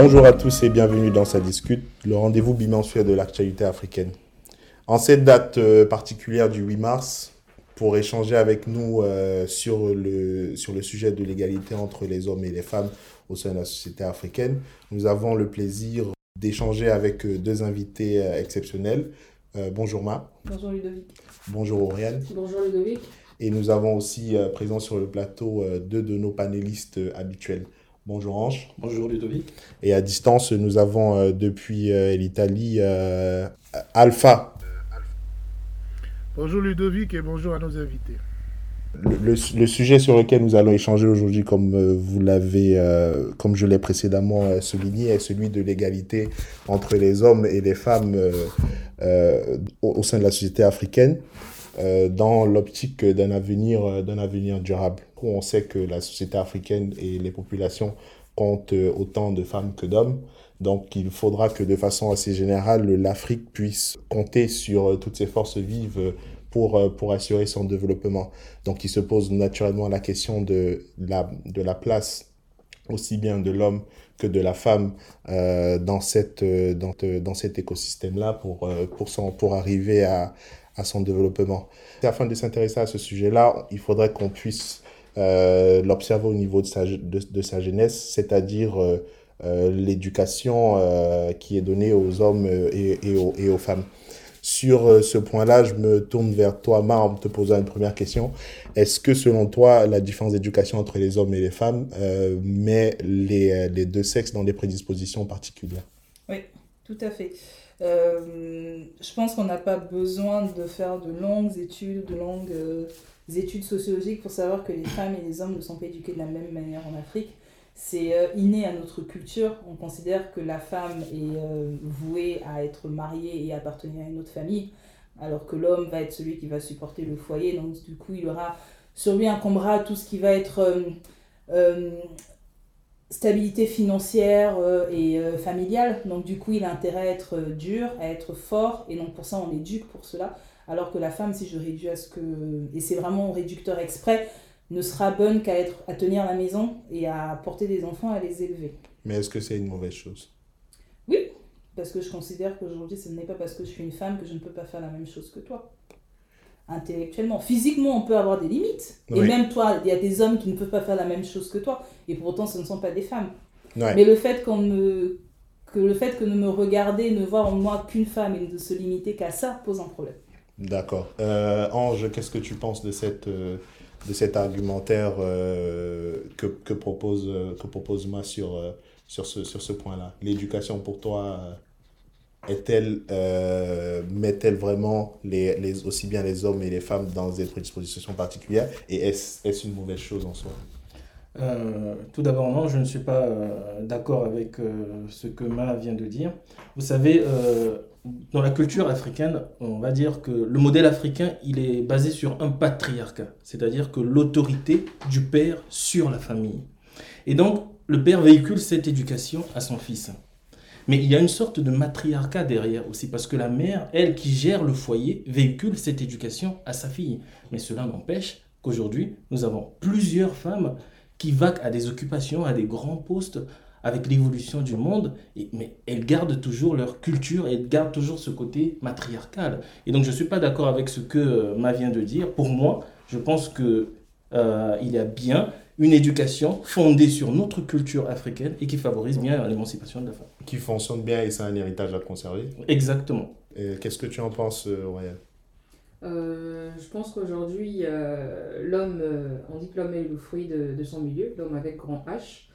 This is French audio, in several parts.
Bonjour à tous et bienvenue dans Ça Discute, le rendez-vous bimensuel de l'actualité africaine. En cette date euh, particulière du 8 mars, pour échanger avec nous euh, sur, le, sur le sujet de l'égalité entre les hommes et les femmes au sein de la société africaine, nous avons le plaisir d'échanger avec euh, deux invités exceptionnels. bonjour Ma. Bonjour Ludovic. Bonjour Auriane. Bonjour Ludovic. Et nous avons aussi présent sur le plateau deux de nos panélistes habituels. Bonjour Ange. Bonjour Ludovic. Et à distance, nous avons euh, depuis euh, l'Italie euh, Alpha. Bonjour Ludovic et bonjour à nos invités. Le, sujet sur lequel nous allons échanger aujourd'hui, comme vous l'avez, comme je l'ai précédemment souligné, est celui de l'égalité entre les hommes et les femmes au, sein de la société africaine, dans l'optique d'un avenir, d'un avenir durable. On sait que la société africaine et les populations comptent autant de femmes que d'hommes. Donc il faudra que de façon assez générale, l'Afrique puisse compter sur toutes ses forces vives pour, pour assurer son développement. Donc il se pose naturellement la question de la, de la place aussi bien de l'homme que de la femme euh, dans, cette, dans, dans cet écosystème-là pour, euh, pour, son, pour arriver à, à son développement. Afin de s'intéresser à ce sujet-là, il faudrait qu'on puisse euh, l'observer au niveau de sa, de, sa jeunesse, c'est-à-dire euh, euh, l'éducation qui est donnée aux hommes et, aux, femmes. Sur ce point-là, je me tourne vers toi, Mar, en te posant une première question. Est-ce que selon toi, la différence d'éducation entre les hommes et les femmes met les, deux sexes dans des prédispositions particulières? Oui, tout à fait. je pense qu'on n'a pas besoin de faire de longues études, de longues études sociologiques pour savoir que les femmes et les hommes ne sont pas éduqués de la même manière en Afrique. C'est euh, inné à notre culture. On considère que la femme est euh, vouée à être mariée et appartenir à une autre famille, alors que l'homme va être celui qui va supporter le foyer. Donc du coup, il aura sur lui incombera tout ce qui va être euh, stabilité financière et familiale. Donc du coup, il a intérêt à être dur, à être fort, et donc pour ça, on l'éduque pour cela. Alors que la femme, si je réduis à ce que. Et c'est vraiment réducteur exprès, ne sera bonne qu'à être à tenir la maison et à porter des enfants, à les élever. Mais est-ce que c'est une mauvaise chose? Oui, parce que je considère qu'aujourd'hui, ce n'est pas parce que je suis une femme que je ne peux pas faire la même chose que toi. Intellectuellement. Physiquement, on peut avoir des limites. Et même toi, il y a des hommes qui ne peuvent pas faire la même chose que toi. Et pour autant, ce ne sont pas des femmes. Mais le fait qu'on me que le fait que de me regarder, ne voir en moi qu'une femme et de se limiter qu'à ça pose un problème. D'accord. Euh, Ange, qu'est-ce que tu penses de, cette, euh, de cet argumentaire euh, que, que, propose, que propose Ma sur, sur ce, sur ce point-là? L'éducation pour toi est-elle, met-elle vraiment les, les, aussi bien les hommes et les femmes dans des prédispositions particulières? Et est-ce, est une mauvaise chose en soi? Tout d'abord, non, je ne suis pas d'accord avec ce que Ma vient de dire. Vous savez, dans la culture africaine, on va dire que le modèle africain, il est basé sur un patriarcat, c'est-à-dire que l'autorité du père sur la famille. Et donc, le père véhicule cette éducation à son fils. Mais il y a une sorte de matriarcat derrière aussi, parce que la mère, elle qui gère le foyer, véhicule cette éducation à sa fille. Mais cela n'empêche qu'aujourd'hui, nous avons plusieurs femmes qui vaquent à des occupations, à des grands postes, avec l'évolution du monde, mais elles gardent toujours leur culture, elles gardent toujours ce côté matriarcal. Et donc je ne suis pas d'accord avec ce que euh, Ma vient de dire. Pour moi, je pense qu'il euh, y a bien une éducation fondée sur notre culture africaine et qui favorise bien l'émancipation de la femme. Qui fonctionne bien et c'est un héritage à conserver. Exactement. Qu'est-ce que tu en penses, euh, Royal? Je pense qu'aujourd'hui, l'homme, on dit que l'homme est le fruit de, de son milieu, l'homme avec grand H.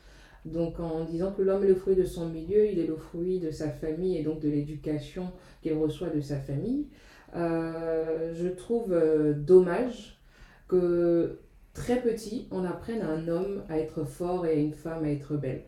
Donc en disant que l'homme est le fruit de son milieu, il est le fruit de sa famille et donc de l'éducation qu'il reçoit de sa famille. Euh, je trouve euh, dommage que très petit, on apprenne à un homme à être fort et à une femme à être belle.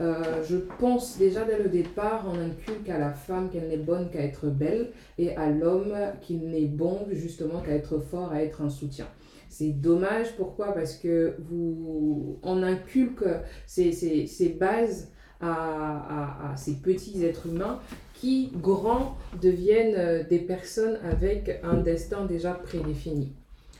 Euh, je pense déjà dès le départ, on inculque à la femme qu'elle n'est bonne qu'à être belle et à l'homme qu'il n'est bon justement qu'à être fort, à être un soutien. C'est dommage, pourquoi? Parce que vous, on inculque ces, bases à, ces petits êtres humains qui, grands, deviennent euh, des personnes avec un destin déjà prédéfini.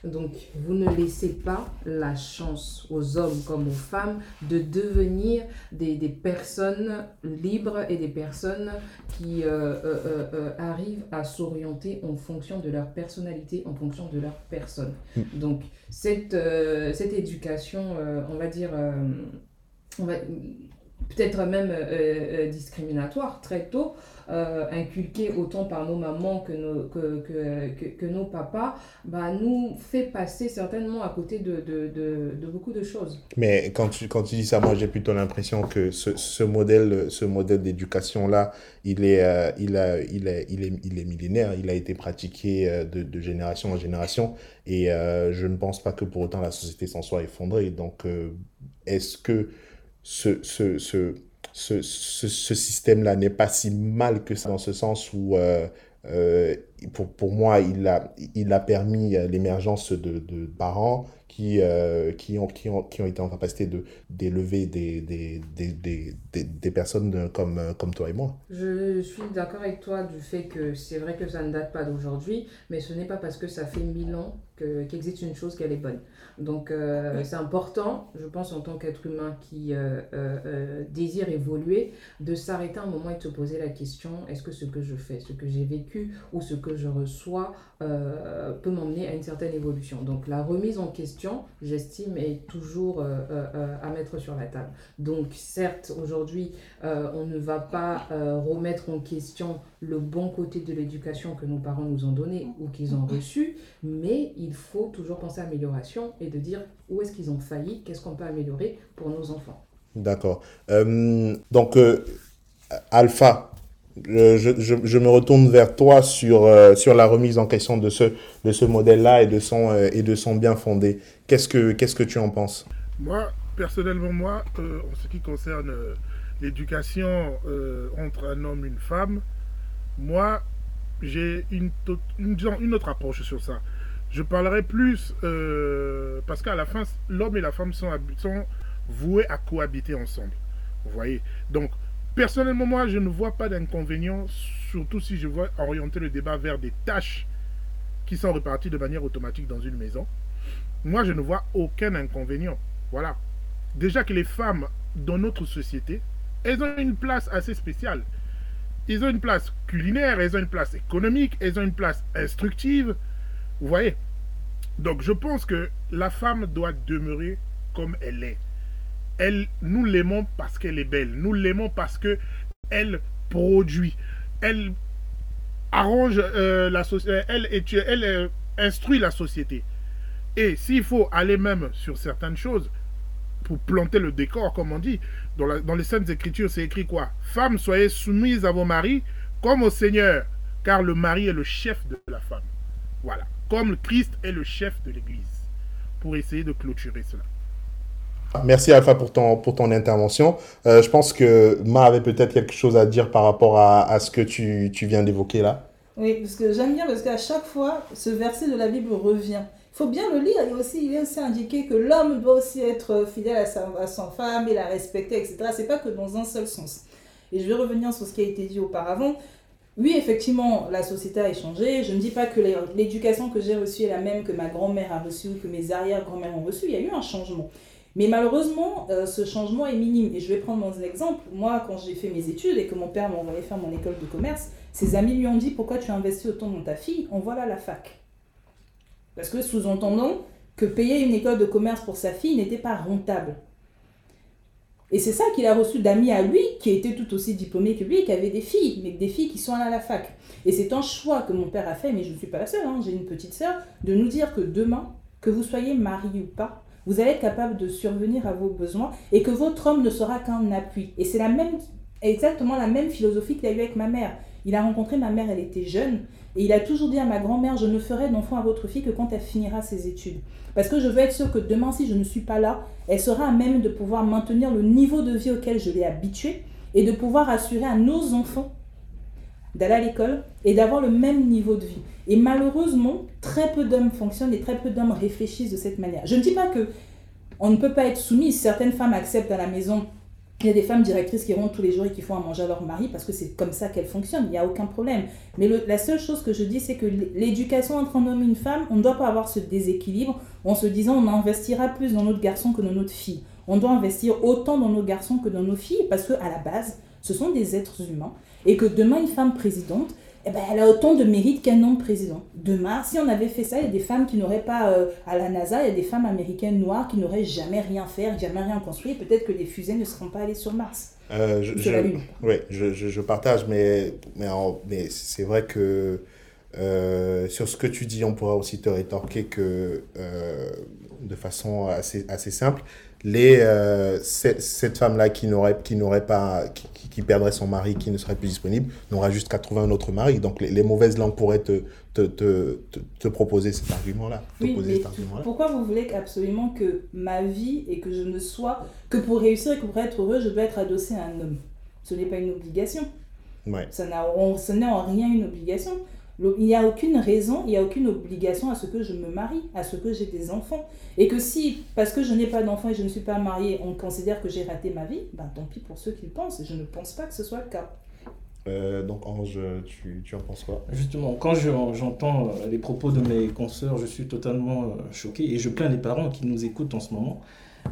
Donc, vous ne laissez pas la chance aux hommes comme aux femmes de devenir des, des personnes libres et des personnes qui euh, euh, euh, arrivent à s'orienter en fonction de leur personnalité, en fonction de leur personne. Mm. Donc, cette, cette éducation, on va dire, on va peut-être même discriminatoire très tôt, euh, inculqué autant par nos mamans que nos, que, que, que, nos papas, bah, nous fait passer certainement à côté de, de, de, beaucoup de choses. Mais quand tu, quand tu dis ça, moi j'ai plutôt l'impression que ce, ce modèle, ce modèle d'éducation-là, il est, euh, il, a, il, est, il, est, il millénaire, il a été pratiqué euh, de, de génération en génération et je ne pense pas que pour autant la société s'en soit effondrée. Donc est-ce que ce, ce, ce, ce, ce, système-là n'est pas si mal que ça, dans ce sens où, euh, euh, pour, pour moi, il a, il a permis l'émergence de, de parents qui, euh, qui, ont, qui, ont, qui ont été en capacité d'élever des, des, des, des, des, personnes comme, comme toi et moi. Je suis d'accord avec toi du fait que c'est vrai que ça ne date pas d'aujourd'hui, mais ce n'est pas parce que ça fait mille ans qu'existe une chose qu'elle est bonne. Donc euh, c'est important, je pense, en tant qu'être humain qui euh, euh, désire évoluer, de s'arrêter un moment et de se poser la question, est-ce que ce que je fais, ce que j'ai vécu ou ce que je reçois peut m'emmener à une certaine évolution. Donc la remise en question, j'estime, est toujours à mettre sur la table. Donc certes, aujourd'hui, on ne va pas remettre en question le bon côté de l'éducation que nos parents nous ont donné ou qu'ils ont reçu, mais il faut toujours penser à amélioration et de dire où est-ce qu'ils ont failli, qu'est-ce qu'on peut améliorer pour nos enfants. D'accord. Euh, donc, euh, Alpha, je, je, je, me retourne vers toi sur, euh, sur la remise en question de ce, de ce modèle-là et, de son et de son bien fondé. Qu'est-ce que, qu'est-ce que tu en penses? Moi, personnellement, moi, en ce qui concerne l'éducation entre un homme et une femme, moi, j'ai une, une, une, autre approche sur ça. Je parlerai plus euh, parce qu'à la fin, l'homme et la femme sont, voués à cohabiter ensemble. Vous voyez? Donc, personnellement, moi, je ne vois pas d'inconvénient, surtout si je vois orienter le débat vers des tâches qui sont reparties de manière automatique dans une maison. Moi, je ne vois aucun inconvénient. Voilà. Déjà que les femmes dans notre société, elles ont une place assez spéciale. Elles ont une place culinaire, elles ont une place économique, elles ont une place instructive. Vous voyez? Donc je pense que la femme doit demeurer comme elle est. Nous l'aimons parce qu'elle est belle. Nous l'aimons parce que elle produit. Elle arrange euh, la société. Elle, elle euh, instruit la société. Et s'il faut aller même sur certaines choses, pour planter le décor, comme on dit. Dans les Saintes Écritures, c'est écrit quoi? Femmes, soyez soumises à vos maris comme au Seigneur, car le mari est le chef de la femme. Voilà. Comme Christ est le chef de l'Église. Pour essayer de clôturer cela. Merci Alpha pour ton, pour ton intervention. Euh, je pense que Ma avait peut-être quelque chose à dire par rapport à, à ce que tu, tu viens d'évoquer là. Oui, parce que j'aime bien parce qu'à chaque fois, ce verset de la Bible revient faut bien le lire. Il, aussi, il est aussi indiqué que l'homme doit aussi être fidèle à sa, à sa femme et la respecter, etc. C'est pas que dans un seul sens. Et je vais revenir sur ce qui a été dit auparavant. Oui, effectivement, la société a changé. Je ne dis pas que l'éducation que j'ai reçue est la même que ma grand-mère a reçue ou que mes arrière-grand-mères ont reçue. Il y a eu un changement. Mais malheureusement, euh, ce changement est minime. Et je vais prendre mon exemple. Moi, quand j'ai fait mes études et que mon père m'a envoyé faire mon école de commerce, ses amis lui ont dit Pourquoi tu investis autant dans ta fille? On voit là la fac. Parce que sous-entendons que payer une école de commerce pour sa fille n'était pas rentable. Et c'est ça qu'il a reçu d'amis à lui, qui étaient tout aussi diplômés que lui, qui avaient des filles, mais des filles qui sont allées à la fac. Et c'est un choix que mon père a fait, mais je ne suis pas la seule, hein, j'ai une petite sœur, de nous dire que demain, que vous soyez marié ou pas, vous allez être capable de survenir à vos besoins et que votre homme ne sera qu'un appui. Et c'est la même, exactement la même philosophie qu'il a eu avec ma mère. Il a rencontré ma mère, elle était jeune, et il a toujours dit à ma grand-mère, je ne ferai d'enfant à votre fille que quand elle finira ses études. Parce que je veux être sûre que demain, si je ne suis pas là, elle sera à même de pouvoir maintenir le niveau de vie auquel je l'ai habituée et de pouvoir assurer à nos enfants d'aller à l'école et d'avoir le même niveau de vie. Et malheureusement, très peu d'hommes fonctionnent et très peu d'hommes réfléchissent de cette manière. Je ne dis pas que on ne peut pas être soumis. Certaines femmes acceptent à la maison Il y a des femmes directrices qui rentrent tous les jours et qui font à manger à leur mari parce que c'est comme ça qu'elles fonctionnent, il n'y a aucun problème. Mais la seule chose que je dis, c'est que l'éducation entre un homme et une femme, on ne doit pas avoir ce déséquilibre en se disant on investira plus dans notre garçon que dans notre fille. On doit investir autant dans nos garçons que dans nos filles parce qu'à la base, ce sont des êtres humains et que demain, une femme présidente, eh ben, elle a autant de mérite qu'un homme président. Demain, si on avait fait ça, il y a des femmes qui n'auraient pas, euh, à la NASA, il y a des femmes américaines noires qui n'auraient jamais rien fait, jamais rien construit. Peut-être que les fusées ne seront pas allées sur Mars. Euh, je, Sur je- la Lune. ouais, je, je, je partage, mais, mais, en- mais c'est vrai que euh, sur ce que tu dis, on pourra aussi te rétorquer que de façon assez, assez simple, les, euh, cette, femme-là qui n'aurait qui n'aurait pas qui, qui- perdrait son mari, qui ne serait plus disponible, n'aura juste qu'à trouver un autre mari. Donc les, les mauvaises langues pourraient te, te, te, te, proposer cet argument-là. Oui, pourquoi vous voulez absolument que ma vie et que je ne sois que pour réussir et que pour être heureux, je dois être adossée à un homme? Ce n'est pas une obligation. Ouais. Ça n'a n'est en rien une obligation. Il n'y a aucune raison, il n'y a aucune obligation à ce que je me marie, à ce que j'ai des enfants. Et que si, parce que je n'ai pas d'enfants et je ne suis pas mariée, on considère que j'ai raté ma vie, ben tant pis pour ceux qui le pensent. Je ne pense pas que ce soit le cas. Euh, donc Ange, tu, tu en penses quoi? Justement, quand je- j'entends euh, les propos de mes consoeurs, je suis totalement euh, choqué et je plains les parents qui nous écoutent en ce moment,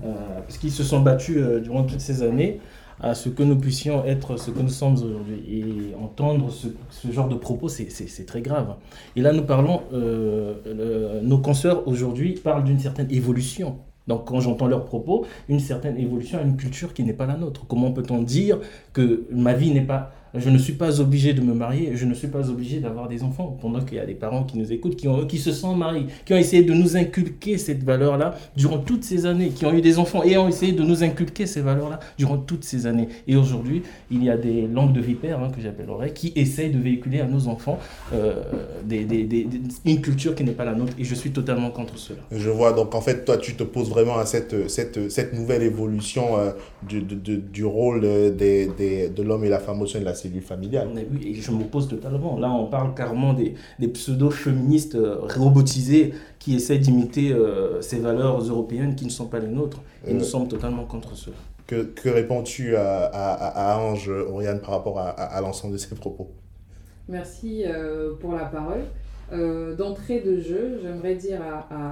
euh, parce qu'ils se sont battus euh, durant toutes ces années à ce que nous puissions être ce que nous sommes aujourd'hui. Et entendre ce, genre de propos, c'est- très grave. Et là, nous parlons, euh, nos consoeurs aujourd'hui parlent d'une certaine évolution. Donc quand j'entends leurs propos, une certaine évolution à une culture qui n'est pas la nôtre. Comment peut-on dire que ma vie n'est pas je ne suis pas obligé de me marier, je ne suis pas obligé d'avoir des enfants. Pendant qu'il y a des parents qui nous écoutent, qui, ont, qui se sont mariés, qui ont essayé de nous inculquer cette valeur-là durant toutes ces années, qui ont eu des enfants et ont essayé de nous inculquer ces valeurs-là durant toutes ces années. Et aujourd'hui, il y a des langues de vipères, hein, que j'appellerais, qui essayent de véhiculer à nos enfants euh, une culture qui n'est pas la nôtre. Et je suis totalement contre cela. Je vois, donc en fait, toi, tu te poses vraiment à cette, cette, cette nouvelle évolution euh, du, du rôle euh, des, de l'homme et la femme au sein de la cellule familiale. Oui, et je m'oppose totalement. Là, on parle carrément des, des pseudo-féministes euh, robotisés qui essaient d'imiter euh, ces valeurs européennes qui ne sont pas les nôtres. Et Euh. nous sommes totalement contre cela. Que, que réponds-tu à, à, à Ange, Oriane, par rapport à, à, à l'ensemble de ces propos? Merci euh, pour la parole. Euh, D'entrée de jeu, j'aimerais dire à, à,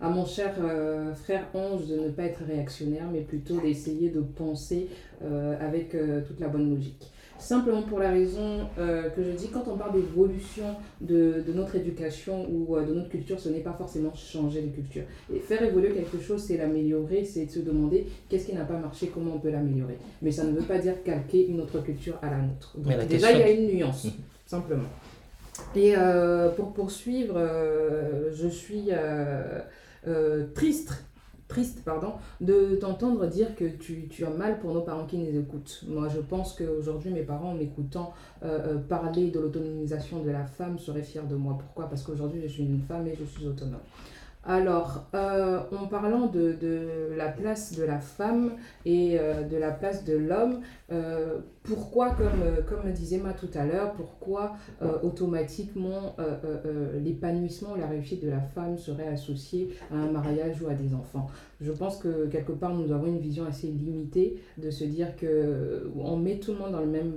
à, à mon cher euh, frère Ange de ne pas être réactionnaire, mais plutôt d'essayer de penser euh, avec euh, toute la bonne logique. Simplement pour la raison euh, que je dis, quand on parle d'évolution de, de notre éducation ou euh, de notre culture, ce n'est pas forcément changer de culture. Et faire évoluer quelque chose, c'est l'améliorer, c'est de se demander qu'est-ce qui n'a pas marché, comment on peut l'améliorer. Mais ça ne veut pas dire calquer une autre culture à la nôtre. Donc, Mais la déjà, il y a une nuance, simplement. Et euh, pour poursuivre, je suis triste, triste pardon, de t'entendre dire que tu, as mal pour nos parents qui nous écoutent. Moi, je pense qu'aujourd'hui, mes parents, en m'écoutant euh, euh, parler de l'autonomisation de la femme, seraient fiers de moi. Pourquoi? Parce qu'aujourd'hui, je suis une femme et je suis autonome. Alors, euh, en parlant de, la place de la femme et de la place de l'homme, euh, pourquoi, comme, euh, comme disait Ma tout à l'heure, pourquoi euh, automatiquement l'épanouissement, la réussite de la femme serait associée à un mariage ou à des enfants? Je pense que quelque part, nous avons une vision assez limitée de se dire que on met tout le monde dans le même,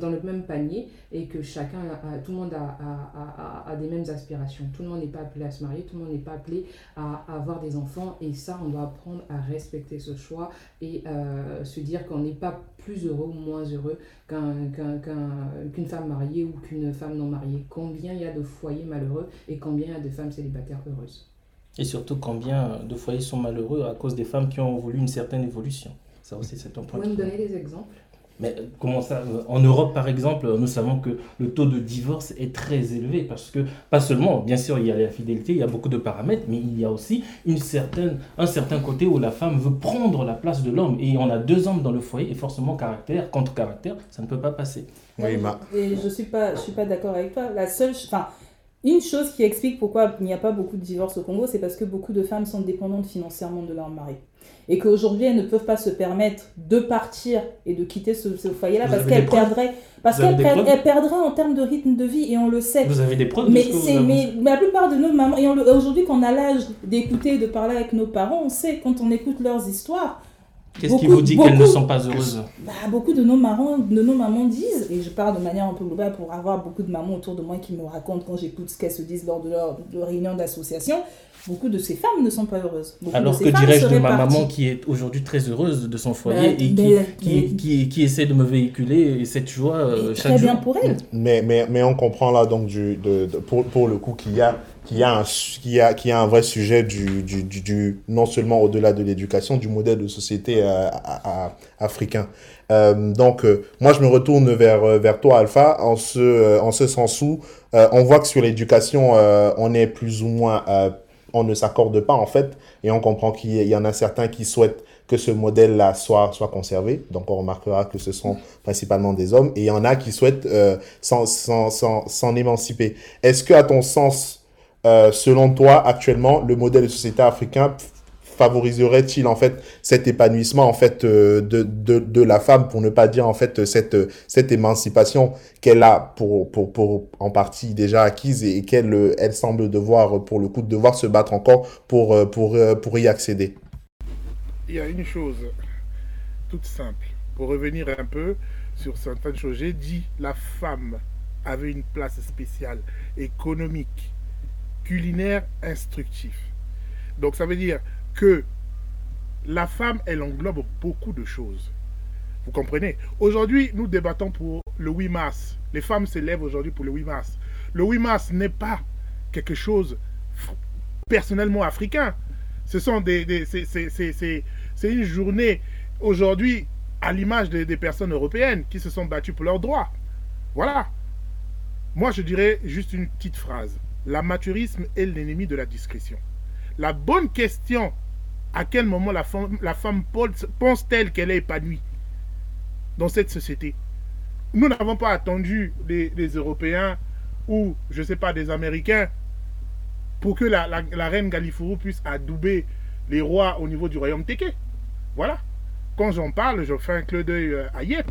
dans le même panier et que chacun, tout le monde a, a- a- des mêmes aspirations. Tout le monde n'est pas appelé à se marier, tout le monde n'est pas appelé à, avoir des enfants et ça, on doit apprendre à respecter ce choix et se dire qu'on n'est pas plus heureux ou moins heureux qu'un- qu'un- qu'un- qu'une femme mariée ou qu'une femme non mariée. Combien il y a de foyers malheureux et combien il y a de femmes célibataires heureuses? Et surtout, combien de foyers sont malheureux à cause des femmes qui ont voulu une certaine évolution? Ça aussi, c'est un Vous point. pouvez me donner des exemples? Mais comment ça euh, En Europe, par exemple, nous savons que le taux de divorce est très élevé parce que, pas seulement, bien sûr, il y a la fidélité, il y a beaucoup de paramètres, mais il y a aussi une certaine, un certain côté où la femme veut prendre la place de l'homme. Et on a deux hommes dans le foyer, et forcément, caractère contre caractère, ça ne peut pas passer. Oui, ma- Et je suis pas, je suis pas d'accord avec toi. La seule, enfin, une chose qui explique pourquoi il n'y a pas beaucoup de divorces au Congo, c'est parce que beaucoup de femmes sont dépendantes financièrement de leur mari. Et qu'aujourd'hui, elles ne peuvent pas se permettre de partir et de quitter ce, ce foyer-là parce qu'elles perdraient, parce qu'elles per- perdraient en termes de rythme de vie et on le sait. Vous avez des preuves de Mais, ce que vous c'est, avez- mais, mais la plupart de nos mamans, et aujourd'hui qu'on a l'âge d'écouter, de parler avec nos parents, on sait quand on écoute leurs histoires, Qu'est-ce qui vous dit qu'elles ne sont pas heureuses? Bah, beaucoup de nos, marrons, de nos mamans disent, et je parle de manière un peu globale pour avoir beaucoup de mamans autour de moi qui me racontent quand j'écoute ce qu'elles se disent lors de leurs de réunions d'association, beaucoup de ces femmes ne sont pas heureuses. Beaucoup Alors que dirais-je de ma parties. maman qui est aujourd'hui très heureuse de son foyer Bah, et qui, mais- qui, mais- qui, qui essaie de me véhiculer cette joie euh, chaque Très jour bien pour elle. Mais, mais, mais on comprend là, donc, du, de, de- pour, pour le coup, qu'il y a, qu'il y, a un qu'il y, a, qu'il y a un vrai sujet du, du, du, du- non seulement au-delà de l'éducation, du modèle de société euh, à- à- africain. Euh, donc, euh, moi, je me retourne vers, vers toi, Alpha, en ce, en ce sens où euh, on voit que sur l'éducation, euh, on est plus ou moins, euh, on ne s'accorde pas en fait, et on comprend qu'il y, en a certains qui souhaitent que ce modèle-là soit, soit conservé. Donc, on remarquera que ce sont principalement des hommes, et il y en a qui souhaitent euh, s'en, émanciper. Est-ce que, à ton sens, euh, selon toi, actuellement, le modèle de société africain favoriserait-il en fait cet épanouissement en fait euh, de, de, de la femme pour ne pas dire en fait cette cette émancipation qu'elle a pour, pour, pour en partie déjà acquise et, et qu'elle euh, elle semble devoir pour le coup devoir se battre encore pour euh, pour pour y accéder il y a une chose toute simple. Pour revenir un peu sur certaines choses, j'ai dit la femme avait une place spéciale économique, culinaire, instructive. Donc ça veut dire que la femme, elle englobe beaucoup de choses. Vous comprenez? Aujourd'hui, nous débattons pour le 8 mars. Les femmes s'élèvent aujourd'hui pour le 8 mars. Le 8 mars n'est pas quelque chose personnellement africain. Ce sont des, c'est- une journée aujourd'hui à l'image des, des personnes européennes qui se sont battues pour leurs droits. Voilà. Moi, je dirais juste une petite phrase. L'amateurisme est l'ennemi de la discrétion. La bonne question, à quel moment la femme, la pense-t-elle qu'elle est épanouie dans cette société? Nous n'avons pas attendu les Européens ou, je ne sais pas, des Américains pour que la, reine Galifuru puisse adouber les rois au niveau du royaume Teke. Voilà. Quand j'en parle, je fais un clin d'œil euh, à Yet.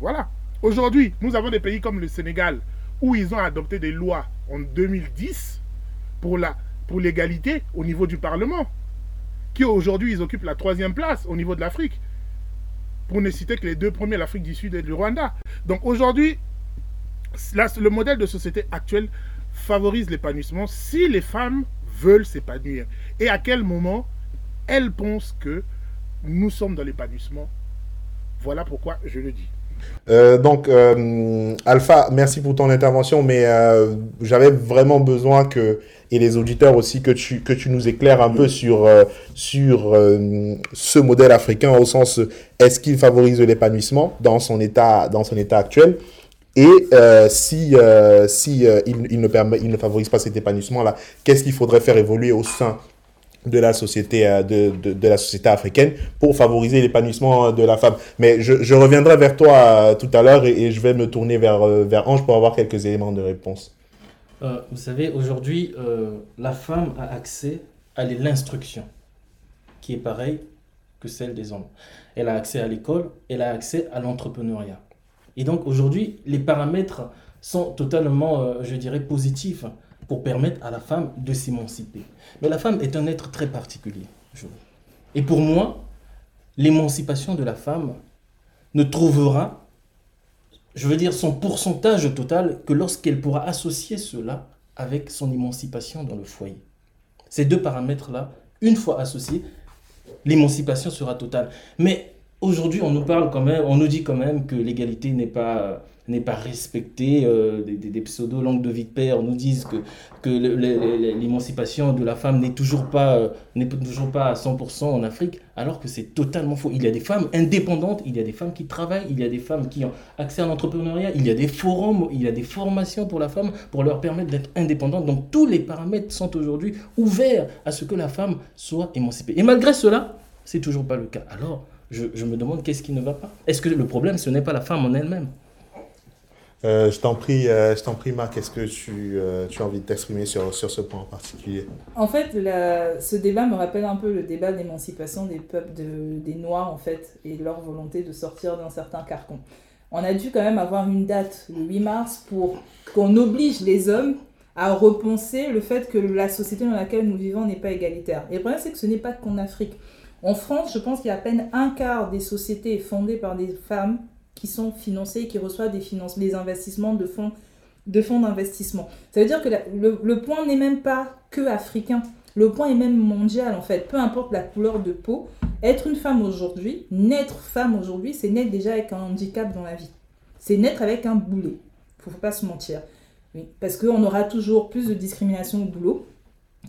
Voilà. Aujourd'hui, nous avons des pays comme le Sénégal où ils ont adopté des lois en 2010 pour la pour l'égalité au niveau du Parlement, qui aujourd'hui ils occupent la troisième place au niveau de l'Afrique. Pour ne citer que les deux premiers, l'Afrique du Sud et le Rwanda. Donc aujourd'hui, le modèle de société actuel favorise l'épanouissement si les femmes veulent s'épanouir. Et à quel moment elles pensent que nous sommes dans l'épanouissement. Voilà pourquoi je le dis. Euh, donc, euh, Alpha, merci pour ton intervention, mais euh, j'avais vraiment besoin que, et les auditeurs aussi, que tu, que tu nous éclaires un peu sur, sur ce modèle africain au sens, est-ce qu'il favorise l'épanouissement dans son état, dans son état actuel? Et si, si il ne permet, il ne favorise pas cet épanouissement-là, qu'est-ce qu'il faudrait faire évoluer au sein de la société euh, de, de, la société africaine pour favoriser l'épanouissement de la femme. Mais je, je reviendrai vers toi euh, tout à l'heure et, je vais me tourner vers, euh, vers Ange pour avoir quelques éléments de réponse. Vous savez, aujourd'hui, la femme a accès à l'instruction, qui est pareille que celle des hommes. Elle a accès à l'école, elle a accès à l'entrepreneuriat. Et donc aujourd'hui, les paramètres sont totalement, je dirais, positifs pour permettre à la femme de s'émanciper. Mais la femme est un être très particulier. Et pour moi, l'émancipation de la femme ne trouvera, je veux dire, son pourcentage total que lorsqu'elle pourra associer cela avec son émancipation dans le foyer. Ces deux paramètres-là, une fois associés, l'émancipation sera totale. Mais aujourd'hui, on nous parle quand même, on nous dit quand même que l'égalité n'est pas n'est pas respectée, euh, des, des- pseudo-langues de vie de père nous disent que, que l'émancipation de la femme n'est toujours, pas, euh, n'est toujours pas à 100% en Afrique, alors que c'est totalement faux. Il y a des femmes indépendantes, il y a des femmes qui travaillent, il y a des femmes qui ont accès à l'entrepreneuriat, il y a des forums, il y a des formations pour la femme pour leur permettre d'être indépendante. Donc tous les paramètres sont aujourd'hui ouverts à ce que la femme soit émancipée. Et malgré cela, c'est toujours pas le cas. Alors, je, je me demande qu'est-ce qui ne va pas? Est-ce que le problème, ce n'est pas la femme en elle-même? Euh, je t'en prie, euh, je t'en prie, Marc, est-ce que tu, euh, tu as envie de t'exprimer sur, sur ce point en particulier? En fait, ce débat me rappelle un peu le débat d'émancipation des peuples, de- des Noirs, en fait, et leur volonté de sortir d'un certain carcan. On a dû quand même avoir une date, le 8 mars, pour qu'on oblige les hommes à repenser le fait que la société dans laquelle nous vivons n'est pas égalitaire. Et le problème, c'est que ce n'est pas qu'en Afrique. En France, je pense qu'il y a à peine un quart des sociétés fondées par des femmes qui sont financées, qui reçoivent des, finances, des investissements de fonds de fonds d'investissement. Ça veut dire que le, le, point n'est même pas que africain. Le point est même mondial en fait. Peu importe la couleur de peau, être une femme aujourd'hui, naître femme aujourd'hui, c'est naître déjà avec un handicap dans la vie. C'est naître avec un boulet. Faut pas se mentir. Parce qu'on aura toujours plus de discrimination au boulot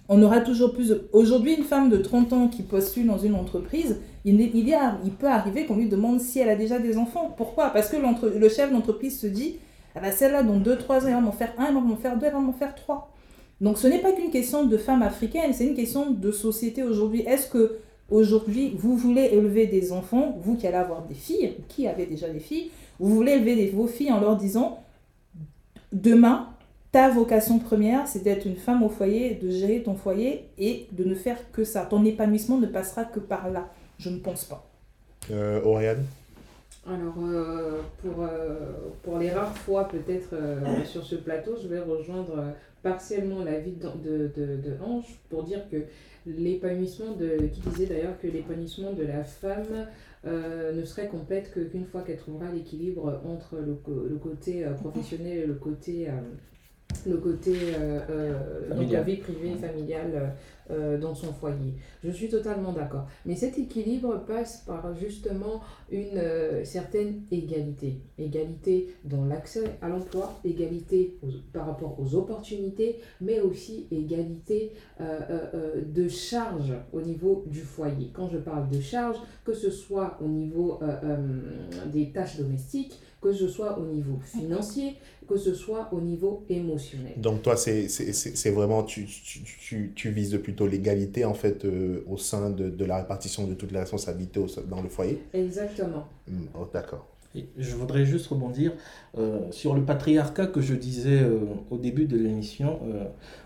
on aura toujours plus. Aujourd'hui, une femme de 30 ans qui postule dans une entreprise, il, a, il peut arriver qu'on lui demande si elle a déjà des enfants. Pourquoi? Parce que le chef d'entreprise se dit ah bah celle-là, dans 2-3 ans, elle va m'en faire un, elle va m'en faire deux, elle va m'en faire trois. Donc ce n'est pas qu'une question de femme africaine, c'est une question de société aujourd'hui. Est-ce que aujourd'hui, vous voulez élever des enfants, vous qui allez avoir des filles, qui avez déjà des filles, vous voulez élever vos filles en leur disant demain, ta vocation première, c'est d'être une femme au foyer, de gérer ton foyer et de ne faire que ça. Ton épanouissement ne passera que par là. Je ne pense pas. Euh, Oriane alors, euh, pour, euh, pour les rares fois peut-être euh, sur ce plateau, je vais rejoindre partiellement l'avis de, de, de, Ange pour dire que l'épanouissement de, qui disait d'ailleurs que l'épanouissement de la femme ne serait complète qu'une fois qu'elle trouvera l'équilibre entre le, le côté professionnel et le côté le côté euh, euh, donc la vie privée, familiale euh, dans son foyer. Je suis totalement d'accord. Mais cet équilibre passe par justement une certaine égalité. Égalité dans l'accès à l'emploi, égalité par rapport aux opportunités, mais aussi égalité de charge au niveau du foyer. Quand je parle de charge, que ce soit au niveau des tâches domestiques, que ce soit au niveau financier, que ce soit au niveau émotionnel. Donc toi, c'est vraiment, tu, tu, tu, tu, vises plutôt l'égalité en fait euh, au sein de, de, la répartition de toutes les responsabilités dans le foyer Exactement. Hmm, oh, D'accord. Je voudrais juste rebondir euh, sur le patriarcat que je disais euh, au début de l'émission.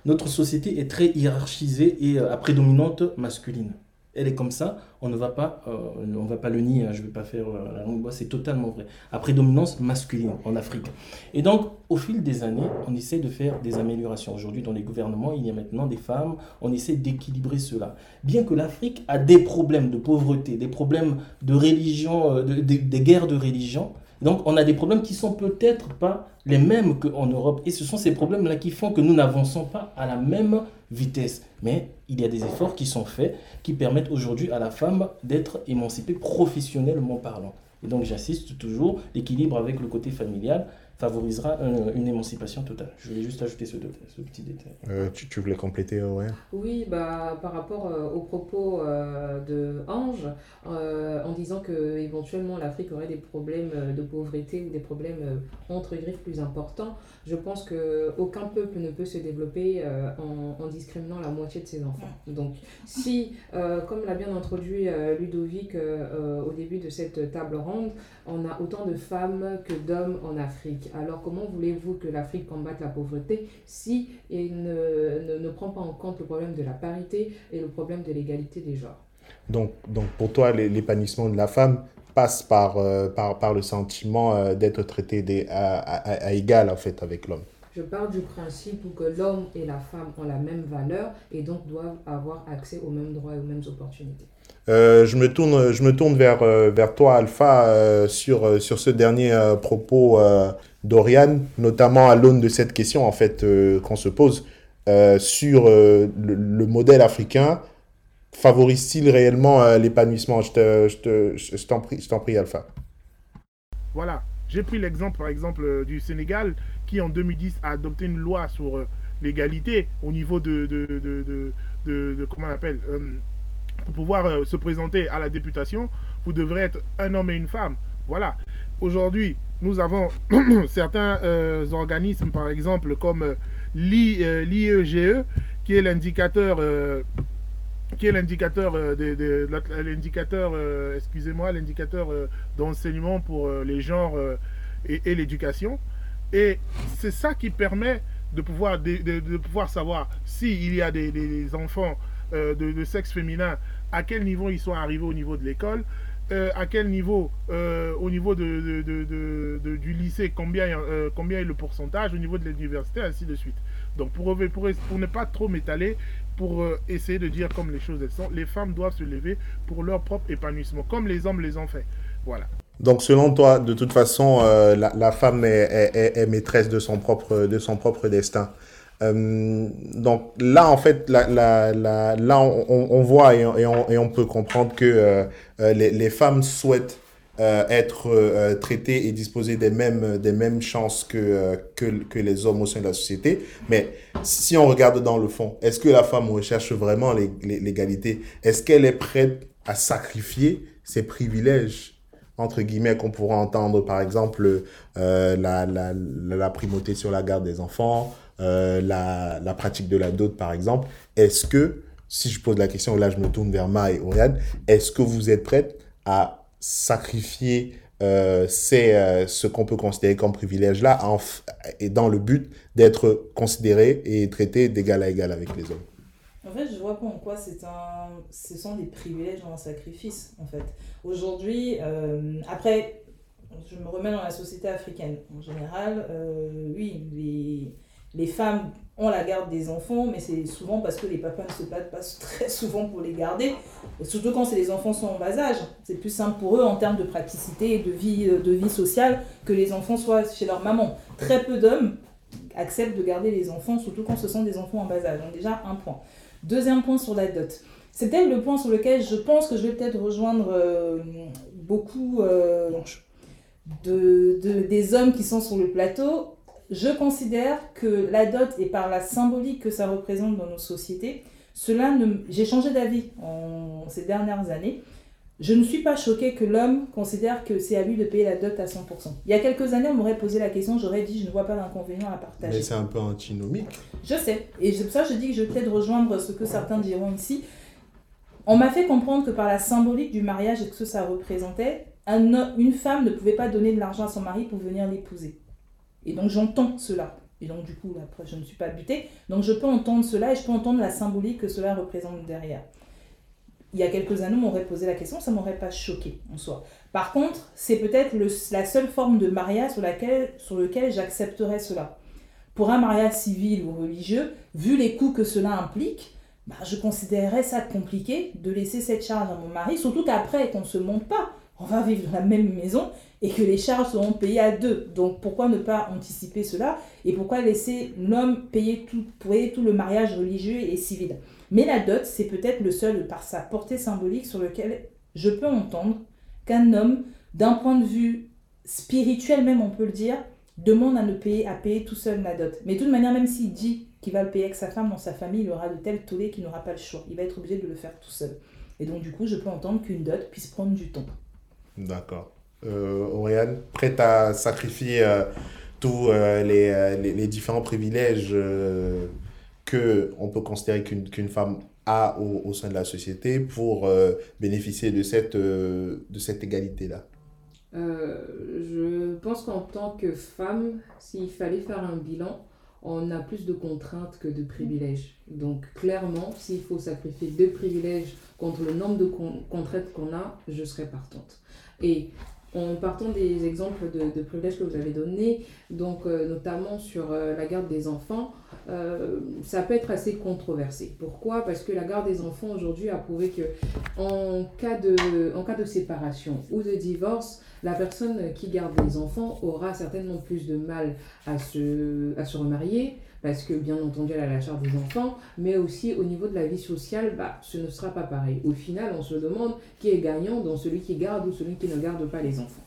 notre société est très hiérarchisée et à prédominante masculine elle est comme ça, on ne va pas, euh, on va pas le nier, hein, je ne vais pas faire euh, la langue c'est totalement vrai. À prédominance masculine en Afrique. Et donc, au fil des années, on essaie de faire des améliorations. Aujourd'hui, dans les gouvernements, il y a maintenant des femmes, on essaie d'équilibrer cela. Bien que l'Afrique a des problèmes de pauvreté, des problèmes de religion, euh, des guerres de religion, donc on a des problèmes qui sont peut-être pas les mêmes qu'en Europe. Et ce sont ces problèmes-là qui font que nous n'avançons pas à la même vitesse. Mais il y a des efforts qui sont faits qui permettent aujourd'hui à la femme d'être émancipée professionnellement parlant. Et donc j'insiste toujours, l'équilibre avec le côté familial, favorisera une, émancipation totale. Je voulais juste ajouter ce, ce petit détail. Euh, tu, tu, voulais compléter, Aurélien? Oui, bah, par rapport euh, aux propos euh, de Ange, en disant que éventuellement l'Afrique aurait des problèmes de pauvreté ou des problèmes entre griffes plus importants, je pense qu'aucun peuple ne peut se développer en, en, discriminant la moitié de ses enfants. Donc si, comme l'a bien introduit Ludovic au début de cette table ronde, on a autant de femmes que d'hommes en Afrique. Alors comment voulez-vous que l'Afrique combatte la pauvreté si elle ne, ne, prend pas en compte le problème de la parité et le problème de l'égalité des genres? Donc, donc pour toi, l'épanouissement de la femme passe par, euh, par, par le sentiment euh, d'être traité à, à, égal en fait avec l'homme. Je parle du principe que l'homme et la femme ont la même valeur et donc doivent avoir accès aux mêmes droits et aux mêmes opportunités. Euh, je, me tourne, je me tourne vers, vers toi, Alpha, sur, sur ce dernier propos d'Oriane, notamment à l'aune de cette question en fait euh, qu'on se pose euh, sur euh, le, modèle africain. Favorise-t-il réellement l'épanouissement? Je te, je, te, t'en prie, je t'en prie, Alpha. Voilà, j'ai pris l'exemple par exemple du Sénégal qui en 2010 a adopté une loi sur l'égalité au niveau de, de, de, de comment on appelle pour pouvoir se présenter à la députation, vous devrez être un homme et une femme. Voilà. Aujourd'hui, nous avons certains euh, organismes, par exemple, comme euh, l'IEGE, e, qui est l'indicateur qui est l'indicateur l'indicateur excusez-moi l'indicateur d'enseignement pour les genres et, l'éducation et c'est ça qui permet de pouvoir de, pouvoir savoir s'il y a des, enfants de, sexe féminin à quel niveau ils sont arrivés au niveau de l'école euh, à quel niveau, euh, au niveau de, du lycée, combien, euh, combien est le pourcentage, au niveau de l'université, ainsi de suite. Donc pour, ne pas trop m'étaler, pour euh, essayer de dire comme les choses elles sont, les femmes doivent se lever pour leur propre épanouissement, comme les hommes les ont fait. Voilà. Donc selon toi, de toute façon, euh, la, femme est, est, maîtresse de son propre, de son propre destin. Euh, donc là, en fait, là, là on, voit et on, peut comprendre que les, les, femmes souhaitent euh, être euh, traité et disposer des mêmes, des mêmes chances que, euh, que, les hommes au sein de la société. Mais si on regarde dans le fond, est-ce que la femme recherche vraiment l'égalité? Est-ce qu'elle est prête à sacrifier ses privilèges entre guillemets qu'on pourrait entendre par exemple la, la, la, primauté sur la garde des enfants, la, la pratique de la dot par exemple. Est-ce que, si je pose la question, là je me tourne vers Ma et Oriane, est-ce que vous êtes prête à sacrifier euh, euh, ce qu'on peut considérer comme privilège là et dans le but d'être considéré et traité d'égal à égal avec les hommes? En fait, je vois pas en quoi c'est un, ce sont des privilèges ou un sacrifice en fait. Aujourd'hui, euh, après, je me remets dans la société africaine en général. oui, les, les femmes ont la garde des enfants, mais c'est souvent parce que les papas ne se battent pas très souvent pour les garder, surtout quand les enfants sont en bas âge. C'est plus simple pour eux en termes de praticité et de vie, euh, de vie sociale que les enfants soient chez leur maman. Très peu d'hommes acceptent de garder les enfants, surtout quand ce sont des enfants en bas âge. Donc déjà, un point. Deuxième point sur la dot. C'est peut-être le point sur lequel je pense que je vais peut-être rejoindre euh, beaucoup euh, de, de, des hommes qui sont sur le plateau je considère que la dot et par la symbolique que ça représente dans nos sociétés, cela ne... j'ai changé d'avis en ces dernières années. Je ne suis pas choquée que l'homme considère que c'est à lui de payer la dot à 100%. Il y a quelques années, on m'aurait posé la question, j'aurais dit je ne vois pas d'inconvénient à partager. Mais c'est un peu antinomique. Je sais. Et c'est pour ça que je dis que je vais peut-être rejoindre ce que certains diront ici. On m'a fait comprendre que par la symbolique du mariage et ce que ça représentait, un, une femme ne pouvait pas donner de l'argent à son mari pour venir l'épouser. Et donc j'entends cela. Et donc du coup, après, je ne suis pas butée. Donc je peux entendre cela et je peux entendre la symbolique que cela représente derrière. Il y a quelques années, on m'aurait posé la question, ça ne m'aurait pas choqué en soi. Par contre, c'est peut-être la seule forme de mariage sur, laquelle, sur lequel j'accepterais cela. Pour un mariage civil ou religieux, vu les coûts que cela implique, bah, je considérerais ça compliqué de laisser cette charge à mon mari, surtout qu'après, qu'on ne se monte pas. On va vivre dans la même maison et que les charges seront payées à deux. Donc pourquoi ne pas anticiper cela et pourquoi laisser l'homme payer tout, payer tout le mariage religieux et civil? Mais la dot, c'est peut-être le seul, par sa portée symbolique, sur lequel je peux entendre qu'un homme, d'un point de vue spirituel même, on peut le dire, demande à ne payer, à payer tout seul la dot. Mais de toute manière, même s'il dit qu'il va le payer avec sa femme dans sa famille, il aura de tels tollés qu'il n'aura pas le choix. Il va être obligé de le faire tout seul. Et donc, du coup, je peux entendre qu'une dot puisse prendre du temps. D'accord Oriane, prête à sacrifier euh, tous euh, les, euh, les, différents privilèges que on peut considérer qu'une femme a au, au, sein de la société pour bénéficier de cette, cette égalité-là Je pense qu'en tant que femme, s'il fallait faire un bilan, on a plus de contraintes que de privilèges. Donc clairement, s'il faut sacrifier deux privilèges contre le nombre de contraintes qu'on a, je serais partante. Et en partant des exemples de, privilèges que vous avez donnés, donc euh, notamment sur euh, la garde des enfants, euh, ça peut être assez controversé. Pourquoi? Parce que la garde des enfants aujourd'hui a prouvé que en cas, de, en cas de séparation ou de divorce, la personne qui garde les enfants aura certainement plus de mal à se, à se remarier, parce que bien entendu elle a la charge des enfants, mais aussi au niveau de la vie sociale, bah, ce ne sera pas pareil. Au final, on se demande qui est gagnant dans celui qui garde ou celui qui ne garde pas les enfants.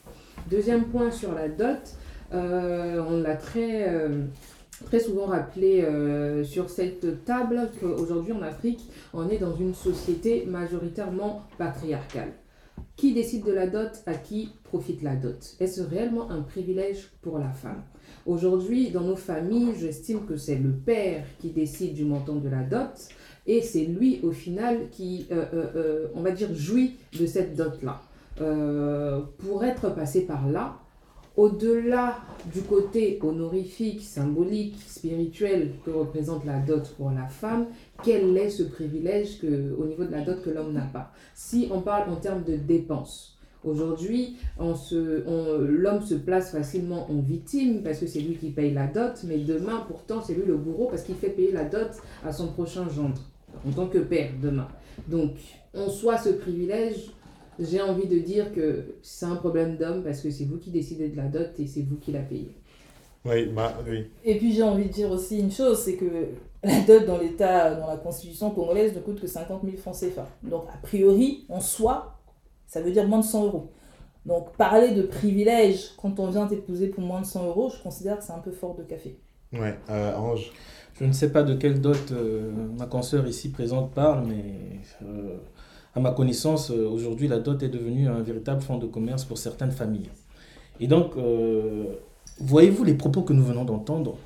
Deuxième point sur la dot, euh, on l'a très, euh, très souvent rappelé euh, sur cette table qu'aujourd'hui en Afrique, on est dans une société majoritairement patriarcale. Qui décide de la dot À qui profite la dot? Est-ce réellement un privilège pour la femme? Aujourd'hui, dans nos familles, j'estime que c'est le père qui décide du montant de la dot et c'est lui, au final, qui, euh, euh, on va dire, jouit de cette dot-là. pour être passé par là, au-delà du côté honorifique, symbolique, spirituel que représente la dot pour la femme, quel est ce privilège que, au niveau de la dot que l'homme n'a pas? Si on parle en termes de dépenses, Aujourd'hui, l'homme se place facilement en victime parce que c'est lui qui paye la dot, mais demain, pourtant, c'est lui le bourreau parce qu'il fait payer la dot à son prochain gendre, en tant que père, demain. Donc, on soit ce privilège, j'ai envie de dire que c'est un problème d'homme parce que c'est vous qui décidez de la dot et c'est vous qui la payez. Oui, bah, oui. Et puis j'ai envie de dire aussi une chose, c'est que la dot dans l'État, dans la constitution congolaise, ne coûte que 50 000 francs CFA. Donc a priori, en soi, ça veut dire moins de 100 euros. Donc parler de privilège quand on vient t'épouser pour moins de 100 euros, je considère que c'est un peu fort de café. Ouais, euh, Ange? Je ne sais pas de quelle dot euh, ma consoeur ici présente parle, mais euh, à ma connaissance, aujourd'hui, la dot est devenue un véritable fonds de commerce pour certaines familles. Et donc, voyez-vous les propos que nous venons d'entendre?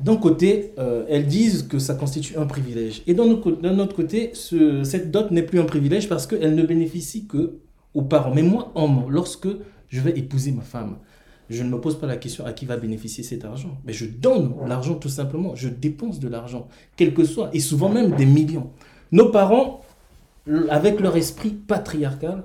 D'un côté, elles disent que ça constitue un privilège. Et d'un autre côté, ce, cette dot n'est plus un privilège parce qu'elle ne bénéficie que aux parents. Mais moi, homme, lorsque je vais épouser ma femme, je ne me pose pas la question à qui va bénéficier cet argent. Mais je donne l'argent tout simplement. Je dépense de l'argent, quel que soit, et souvent même des millions. Nos parents, avec leur esprit patriarcal,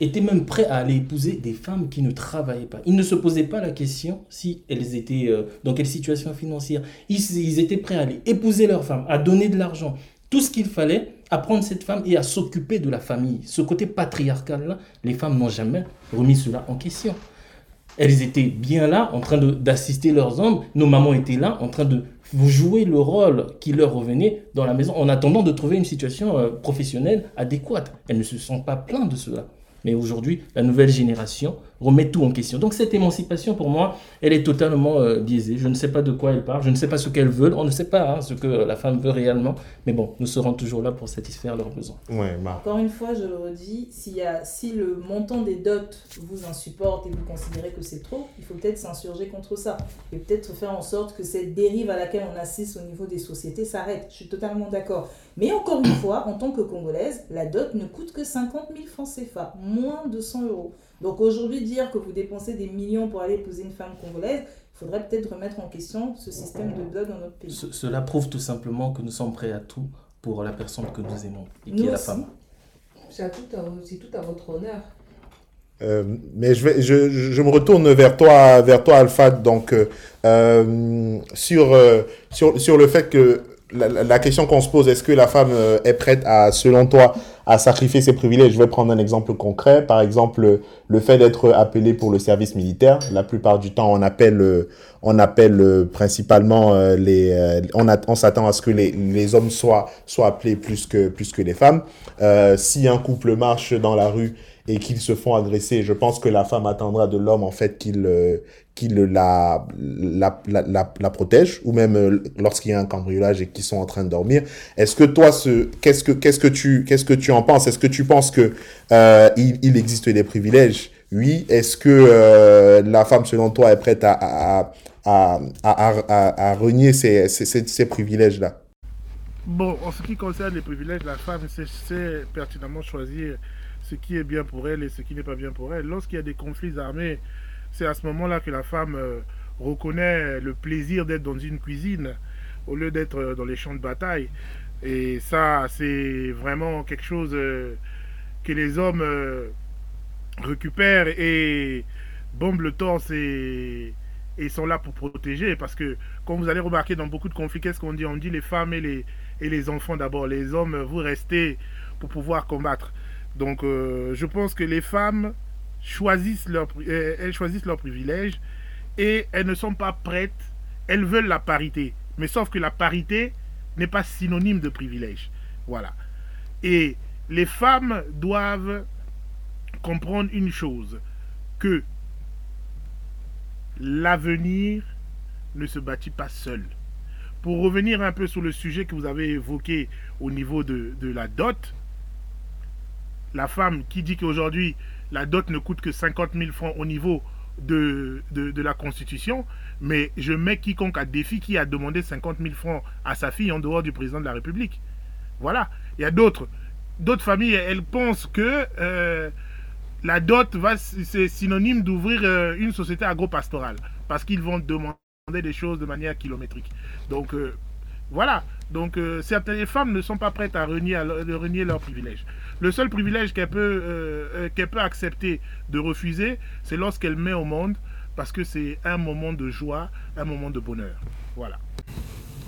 étaient même prêts à aller épouser des femmes qui ne travaillaient pas. Ils ne se posaient pas la question si elles étaient euh, dans quelle situation financière. Ils, étaient prêts à aller épouser leurs femmes, à donner de l'argent, tout ce qu'il fallait à prendre cette femme et à s'occuper de la famille. Ce côté patriarcal-là, les femmes n'ont jamais remis cela en question. Elles étaient bien là, en train d'assister leurs hommes. Nos mamans étaient là, en train de jouer le rôle qui leur revenait dans la maison, en attendant de trouver une situation euh, professionnelle adéquate. Elles ne se sont pas plaintes de cela. Mais aujourd'hui, la nouvelle génération remet tout en question. Donc cette émancipation, pour moi, elle est totalement euh, biaisée. Je ne sais pas de quoi elle parle, je ne sais pas ce qu'elle veut, on ne sait pas hein, ce que la femme veut réellement. Mais bon, nous serons toujours là pour satisfaire leurs besoins. Ouais, bah. Encore une fois, je le redis, y a, si le montant des dots vous insupporte et vous considérez que c'est trop, il faut peut-être s'insurger contre ça. Et peut-être faire en sorte que cette dérive à laquelle on assiste au niveau des sociétés s'arrête. Je suis totalement d'accord. Mais encore une fois, en tant que Congolaise, la dot ne coûte que 50 000 francs CFA, moins de 100 euros. Donc aujourd'hui, dire que vous dépensez des millions pour aller épouser une femme congolaise, il faudrait peut-être remettre en question ce système de dot dans notre pays. cela prouve tout simplement que nous sommes prêts à tout pour la personne que nous aimons et qui est la femme. C'est tout, tout, à votre honneur. Euh, mais je, vais, je, je, me retourne vers toi, vers toi Alpha, donc euh, euh sur, euh, sur, sur le fait que la, question qu'on se pose, est-ce que la femme euh, est prête à, selon toi, à sacrifier ses privilèges? Je vais prendre un exemple concret. Par exemple, le fait d'être appelé pour le service militaire. La plupart du temps, on appelle, euh, on appelle euh, principalement les, on, on s'attend à ce que les, les hommes soient, soient appelés plus que, plus que les femmes. si un couple marche dans la rue et qu'ils se font agresser, je pense que la femme attendra de l'homme en fait qu'il qu'il la, la, la, la, protège, ou même euh, lorsqu'il y a un cambriolage et qu'ils sont en train de dormir. Est-ce que toi, ce, qu'est-ce, que, qu'est-ce, que tu, qu'est-ce que tu en penses? Est-ce que tu penses que euh, il, il, existe des privilèges? Oui. Est-ce que euh, la femme, selon toi, est prête à, à, à, à, renier ces, ces, ces, privilèges-là? Bon, en ce qui concerne les privilèges, la femme sait pertinemment choisir ce qui est bien pour elle et ce qui n'est pas bien pour elle. Lorsqu'il y a des conflits armés, c'est à ce moment-là que la femme euh, reconnaît le plaisir d'être dans une cuisine au lieu d'être euh, dans les champs de bataille. Et ça, c'est vraiment quelque chose euh, que les hommes récupèrent et bombent le torse et, sont là pour protéger. Parce que, comme vous allez remarquer dans beaucoup de conflits, qu'est-ce qu'on dit? On dit les femmes et les enfants d'abord. Les hommes, vous restez pour pouvoir combattre. Donc, je pense que les femmes choisissent leur, euh, elles choisissent leurs privilèges et elles ne sont pas prêtes, elles veulent la parité. Mais sauf que la parité n'est pas synonyme de privilège. Voilà. Et les femmes doivent comprendre une chose, que l'avenir ne se bâtit pas seul. Pour revenir un peu sur le sujet que vous avez évoqué au niveau de, de la dot, la femme qui dit qu'aujourd'hui la dot ne coûte que 50 000 francs au niveau de, la Constitution, mais je mets quiconque à défi qui a demandé 50 000 francs à sa fille en dehors du président de la République. Voilà. Il y a d'autres. D'autres familles, elles pensent que euh, la dot, va, c'est synonyme d'ouvrir euh, une société agro-pastorale, parce qu'ils vont demander des choses de manière kilométrique. Donc, euh, Voilà. Donc euh, certaines femmes ne sont pas prêtes à renier, à, renier leurs privilèges. Le seul privilège peut, euh, qu'elle peut accepter de refuser, c'est lorsqu'elle met au monde, parce que c'est un moment de joie, un moment de bonheur. Voilà.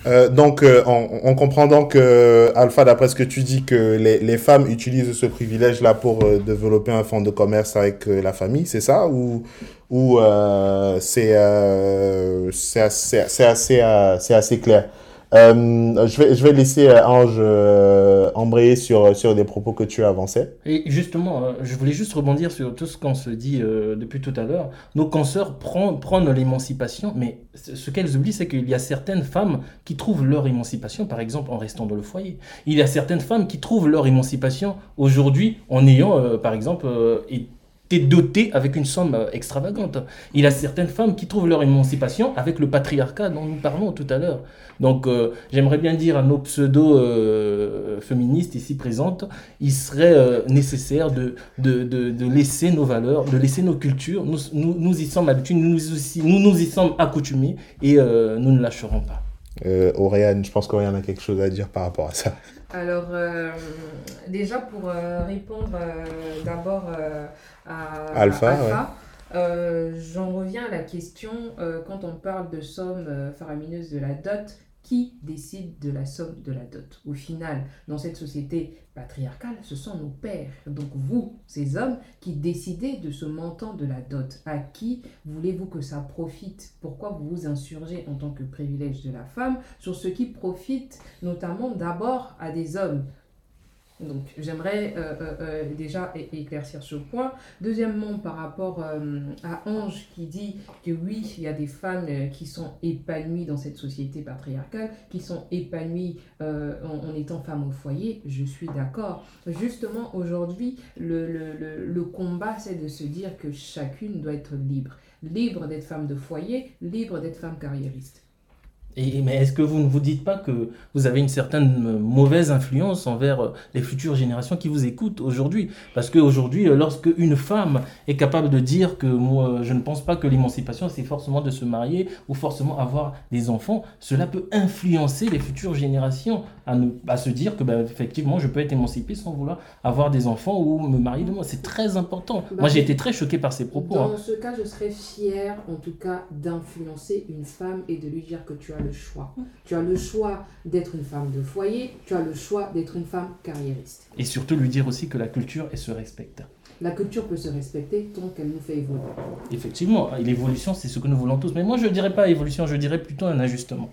Euh, donc, euh, on, comprend donc, euh, Alpha, d'après ce que tu dis, que les, femmes utilisent ce privilège-là pour développer un fonds de commerce avec la famille, c'est ça? Ou, ou c'est assez, assez, assez clair? Euh, je, vais, je vais laisser euh, Ange euh, embrayer sur, sur des propos que tu as avancés. Et justement, je voulais juste rebondir sur tout ce qu'on se dit depuis tout à l'heure. Nos consoeurs prennent, l'émancipation, mais ce qu'elles oublient, c'est qu'il y a certaines femmes qui trouvent leur émancipation, par exemple, en restant dans le foyer. Il y a certaines femmes qui trouvent leur émancipation aujourd'hui en ayant, par exemple, été doté avec une somme extravagante. Il y a certaines femmes qui trouvent leur émancipation avec le patriarcat dont nous parlons tout à l'heure. Donc euh, j'aimerais bien dire à nos pseudo-féministes ici présentes, il serait euh, nécessaire de, de, de, laisser nos valeurs, de laisser nos cultures. Nous, nous, y sommes habitués, nous, nous, nous y sommes accoutumés et euh, nous ne lâcherons pas. Euh, Auréane, je pense qu'Auréane a quelque chose à dire par rapport à ça. Alors, déjà pour répondre d'abord à Alpha, j'en reviens à la question quand on parle de sommes faramineuses de la dot qui décide de la somme de la dot Au final, dans cette société patriarcale, ce sont nos pères. Donc vous, ces hommes, qui décidez de ce montant de la dot. À qui voulez-vous que ça profite? Pourquoi vous vous insurgez en tant que privilège de la femme sur ce qui profite notamment d'abord à des hommes? Donc j'aimerais euh, euh, euh, déjà éclaircir ce point. Deuxièmement, par rapport à Ange qui dit que oui, il y a des femmes qui sont épanouies dans cette société patriarcale, qui sont épanouies en, étant femmes au foyer, je suis d'accord. Justement, aujourd'hui, le, le, le combat, c'est de se dire que chacune doit être libre. Libre d'être femme de foyer, libre d'être femme carriériste mais est-ce que vous ne vous dites pas que vous avez une certaine mauvaise influence envers euh, les futures générations qui vous écoutent aujourd'hui? Parce qu'aujourd'hui, euh, lorsque une femme est capable de dire que moi, je ne pense pas que l'émancipation, c'est forcément de se marier ou forcément avoir des enfants, cela peut influencer les futures générations à, ne, à se dire que ben, effectivement, je peux être émancipé sans vouloir avoir des enfants ou me marier de moi. C'est très important. Bah, moi, j'ai été très choqué par ces propos. Dans hein. ce cas, je serais fière, en tout cas, d'influencer une femme et de lui dire que tu as le choix. Tu as le choix d'être une femme de foyer, tu as le choix d'être une femme carriériste. Et surtout lui dire aussi que la culture, elle se respecte. La culture peut se respecter tant qu'elle nous fait évoluer. Effectivement, l'évolution, c'est ce que nous voulons tous. Mais moi, je ne dirais pas évolution, je dirais plutôt un ajustement.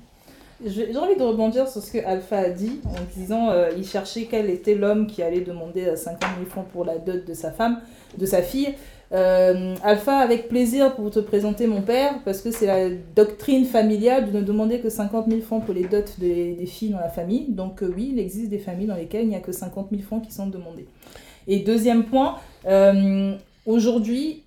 J'ai envie de rebondir sur ce que Alpha a dit en disant euh, il cherchait quel était l'homme qui allait demander 50 000 francs pour la dot de sa femme, de sa fille. Euh, Alpha, avec plaisir pour te présenter mon père, parce que c'est la doctrine familiale de ne demander que 50 000 francs pour les dots des, filles dans la famille. Donc euh, oui, il existe des familles dans lesquelles il n'y a que 50 000 francs qui sont demandés. Et deuxième point, euh, aujourd'hui,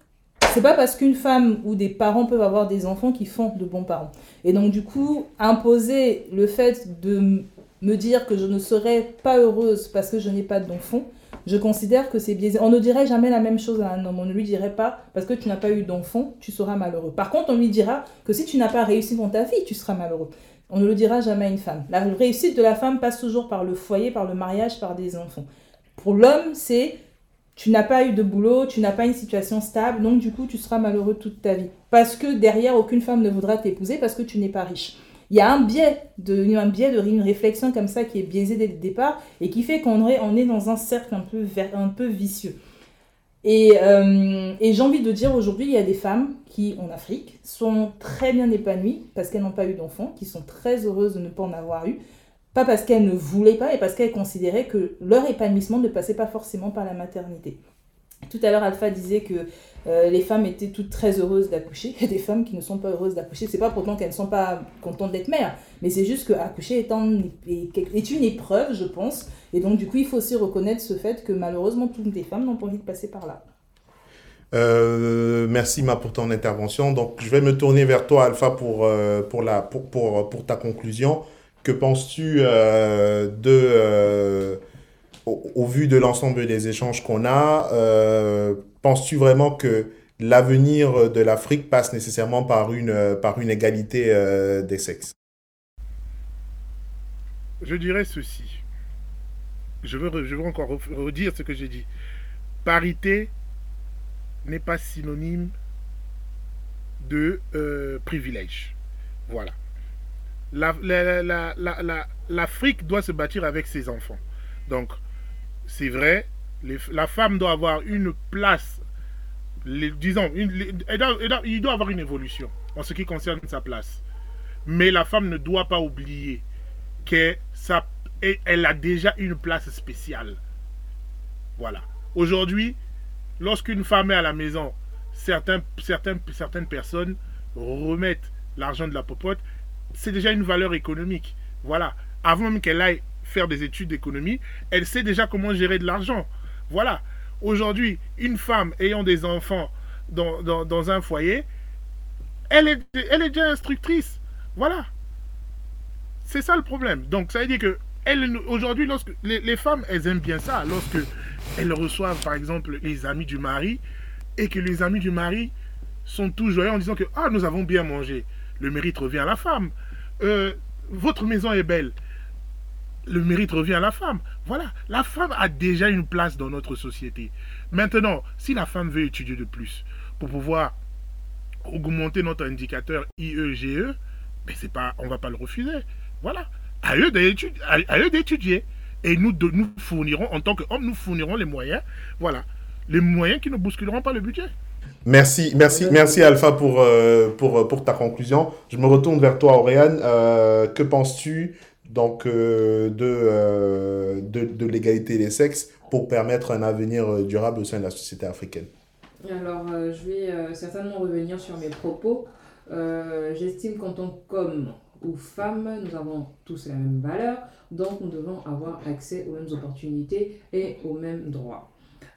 c'est pas parce qu'une femme ou des parents peuvent avoir des enfants qui font de bons parents. Et donc du coup, imposer le fait de me dire que je ne serai pas heureuse parce que je n'ai pas d'enfant, je considère que c'est biaisé. On ne dirait jamais la même chose à un homme. On ne lui dirait pas, parce que tu n'as pas eu d'enfant, tu seras malheureux. Par contre, on lui dira que si tu n'as pas réussi dans ta vie, tu seras malheureux. On ne le dira jamais à une femme. La réussite de la femme passe toujours par le foyer, par le mariage, par des enfants. Pour l'homme, c'est tu n'as pas eu de boulot, tu n'as pas une situation stable, donc du coup, tu seras malheureux toute ta vie. Parce que derrière, aucune femme ne voudra t'épouser parce que tu n'es pas riche il y a un biais, un biais de une réflexion comme ça qui est biaisé dès le départ et qui fait qu'on est, est dans un cercle un peu, vicieux. Et, euh, et j'ai envie de dire aujourd'hui, il y a des femmes qui, en Afrique, sont très bien épanouies parce qu'elles n'ont pas eu d'enfants, qui sont très heureuses de ne pas en avoir eu, pas parce qu'elles ne voulaient pas, mais parce qu'elles considéraient que leur épanouissement ne passait pas forcément par la maternité. Tout à l'heure, Alpha disait que euh, les femmes étaient toutes très heureuses d'accoucher. Il y a des femmes qui ne sont pas heureuses d'accoucher. C'est pas pourtant qu'elles ne sont pas contentes d'être mères, mais c'est juste qu'accoucher est, est une épreuve, je pense. Et donc, du coup, il faut aussi reconnaître ce fait que malheureusement, toutes les femmes n'ont pas envie de passer par là. Euh, merci Ma pour ton intervention. Donc, je vais me tourner vers toi, Alpha, pour, euh, pour, la, pour, pour ta conclusion. Que penses-tu de au, vu de l'ensemble des échanges qu'on a, euh, penses-tu vraiment que l'avenir de l'Afrique passe nécessairement par une, une égalité euh, des sexes? Je dirais ceci. Je veux, encore redire ce que j'ai dit. Parité n'est pas synonyme de euh, privilège. Voilà. L'Afrique doit se bâtir avec ses enfants. Donc, c'est vrai, la femme doit avoir une place, disons, il doit avoir une évolution en ce qui concerne sa place. Mais la femme ne doit pas oublier qu'elle a déjà une place spéciale. Voilà. Aujourd'hui, lorsqu'une femme est à la maison, certains, certaines personnes remettent l'argent de la popote, c'est déjà une valeur économique. Voilà. Avant même qu'elle aille faire des études d'économie, elle sait déjà comment gérer de l'argent. Voilà. Aujourd'hui, une femme ayant des enfants dans, un foyer, elle est, déjà instructrice. Voilà. C'est ça le problème. Donc, ça veut dire que aujourd'hui, les, femmes, elles aiment bien ça. Lorsque elles reçoivent, par exemple, les amis du mari, et que les amis du mari sont tous joyeux en disant que ah, nous avons bien mangé. Le mérite revient à la femme. Euh, votre maison est belle. Le mérite revient à la femme. Voilà, la femme a déjà une place dans notre société. Maintenant, si la femme veut étudier de plus pour pouvoir augmenter notre indicateur IEGE, mais c'est pas, on va pas le refuser. Voilà, à eux d'étudier. Et nous, nous fournirons, en tant qu'hommes, nous fournirons les moyens. Voilà, les moyens qui ne bousculeront pas le budget. Merci, merci, merci Alpha pour, euh, ta conclusion. Je me retourne vers toi, Auréane. Euh, que penses-tu donc euh, de, de, de l'égalité des sexes pour permettre un avenir durable au sein de la société africaine Alors, je vais certainement revenir sur mes propos. J'estime qu'en tant qu'homme ou femme, nous avons tous la même valeur, donc nous devons avoir accès aux mêmes opportunités et aux mêmes droits.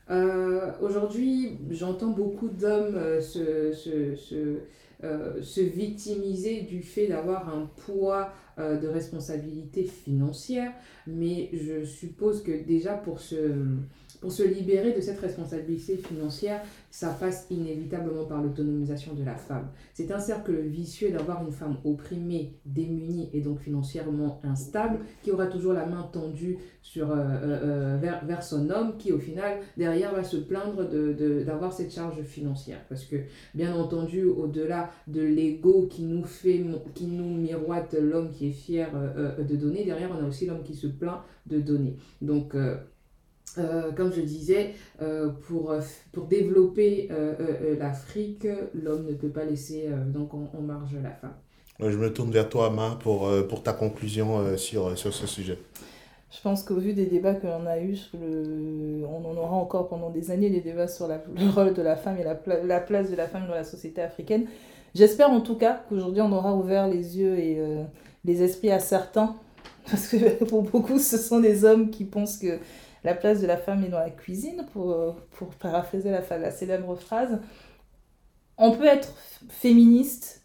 Euh, aujourd'hui, j'entends beaucoup d'hommes euh, se, se, euh, se, victimiser du fait d'avoir un poids de responsabilité financière, mais je suppose que déjà pour se pour se libérer de cette responsabilité financière, ça passe inévitablement par l'autonomisation de la femme. C'est un cercle vicieux d'avoir une femme opprimée, démunie et donc financièrement instable, qui aura toujours la main tendue euh, euh, euh, vers, son homme, qui au final, derrière, va se plaindre d'avoir cette charge financière. Parce que, bien entendu, au-delà de l'ego qui nous fait, qui nous miroite l'homme qui est fier de donner, derrière, on a aussi l'homme qui se plaint de donner. Donc, euh, comme je disais, euh, pour, pour développer euh, l'Afrique, l'homme ne peut pas laisser donc en, marge la femme. Je me tourne vers toi, Ama, pour, pour ta conclusion sur, sur ce sujet. Je pense qu'au vu des débats que l'on a eus, le... on en aura encore pendant des années des débats sur la, le rôle de la femme et la, la, place de la femme dans la société africaine. J'espère en tout cas qu'aujourd'hui on aura ouvert les yeux et les esprits à certains, parce que pour beaucoup ce sont des hommes qui pensent que la place de la femme est dans la cuisine, pour, pour paraphraser la, la célèbre phrase. On peut être féministe,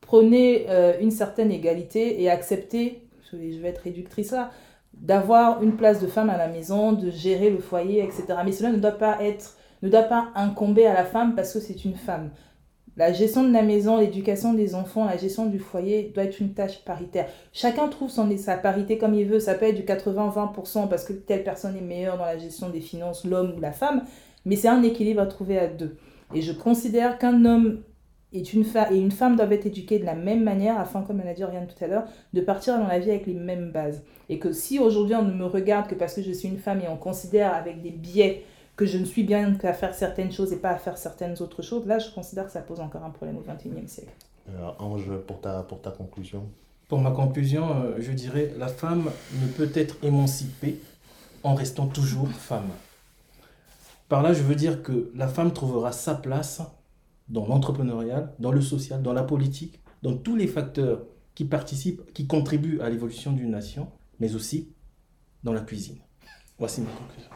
prôner euh, une certaine égalité et accepter, je vais être réductrice là, d'avoir une place de femme à la maison, de gérer le foyer, etc. Mais cela ne doit pas être, ne doit pas incomber à la femme parce que c'est une femme. La gestion de la maison, l'éducation des enfants, la gestion du foyer doit être une tâche paritaire. Chacun trouve son, sa parité comme il veut. Ça peut être du 80-20% parce que telle personne est meilleure dans la gestion des finances, l'homme ou la femme. Mais c'est un équilibre à trouver à deux. Et je considère qu'un homme est une et une femme doivent être éduquées de la même manière afin, comme on a dit rien tout à l'heure, de partir dans la vie avec les mêmes bases. Et que si aujourd'hui on ne me regarde que parce que je suis une femme et on considère avec des biais que je ne suis bien qu'à faire certaines choses et pas à faire certaines autres choses, là, je considère que ça pose encore un problème au XXIe siècle. Euh, Ange, pour ta, pour ta conclusion Pour ma conclusion, euh, je dirais la femme ne peut être émancipée en restant toujours femme. Par là, je veux dire que la femme trouvera sa place dans l'entrepreneurial, dans le social, dans la politique, dans tous les facteurs qui participent, qui contribuent à l'évolution d'une nation, mais aussi dans la cuisine. Voici ma conclusion.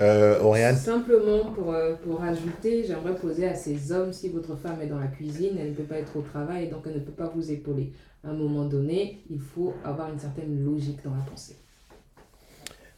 Euh, Simplement pour, euh, pour ajouter, j'aimerais poser à ces hommes, si votre femme est dans la cuisine, elle ne peut pas être au travail, donc elle ne peut pas vous épauler. À un moment donné, il faut avoir une certaine logique dans la pensée.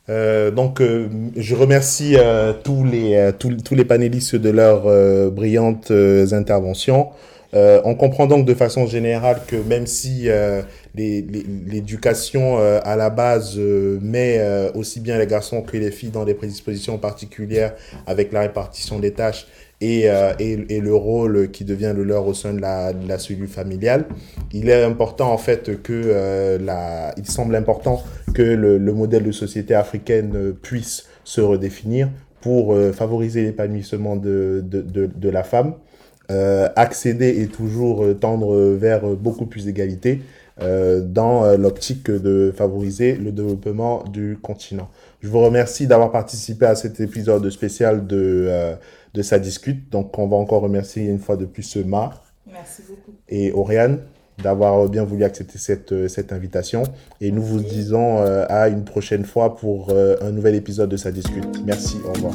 Euh, donc, je remercie tous, les, tous, tous, les panélistes de leurs brillantes interventions. Euh, on comprend donc de façon générale que même si euh, l'éducation euh, à la base euh, met euh, aussi bien les garçons que les filles dans des prédispositions particulières avec la répartition des tâches et, euh, et, et le rôle qui devient le leur au sein de la, de la cellule familiale, il est important en fait que la, il semble important que le, le modèle de société africaine puisse se redéfinir pour favoriser l'épanouissement de, de, de, la femme, accéder et toujours euh, tendre vers euh, beaucoup plus d'égalité euh, dans euh, l'optique de favoriser le développement du continent. Je vous remercie d'avoir participé à cet épisode spécial de, euh, de Sa Discute. Donc, on va encore remercier une fois de plus Ma Merci beaucoup. et Oriane d'avoir bien voulu accepter cette, euh, cette invitation. Et nous vous disons euh, à une prochaine fois pour euh, un nouvel épisode de Sa Discute. Merci, au revoir.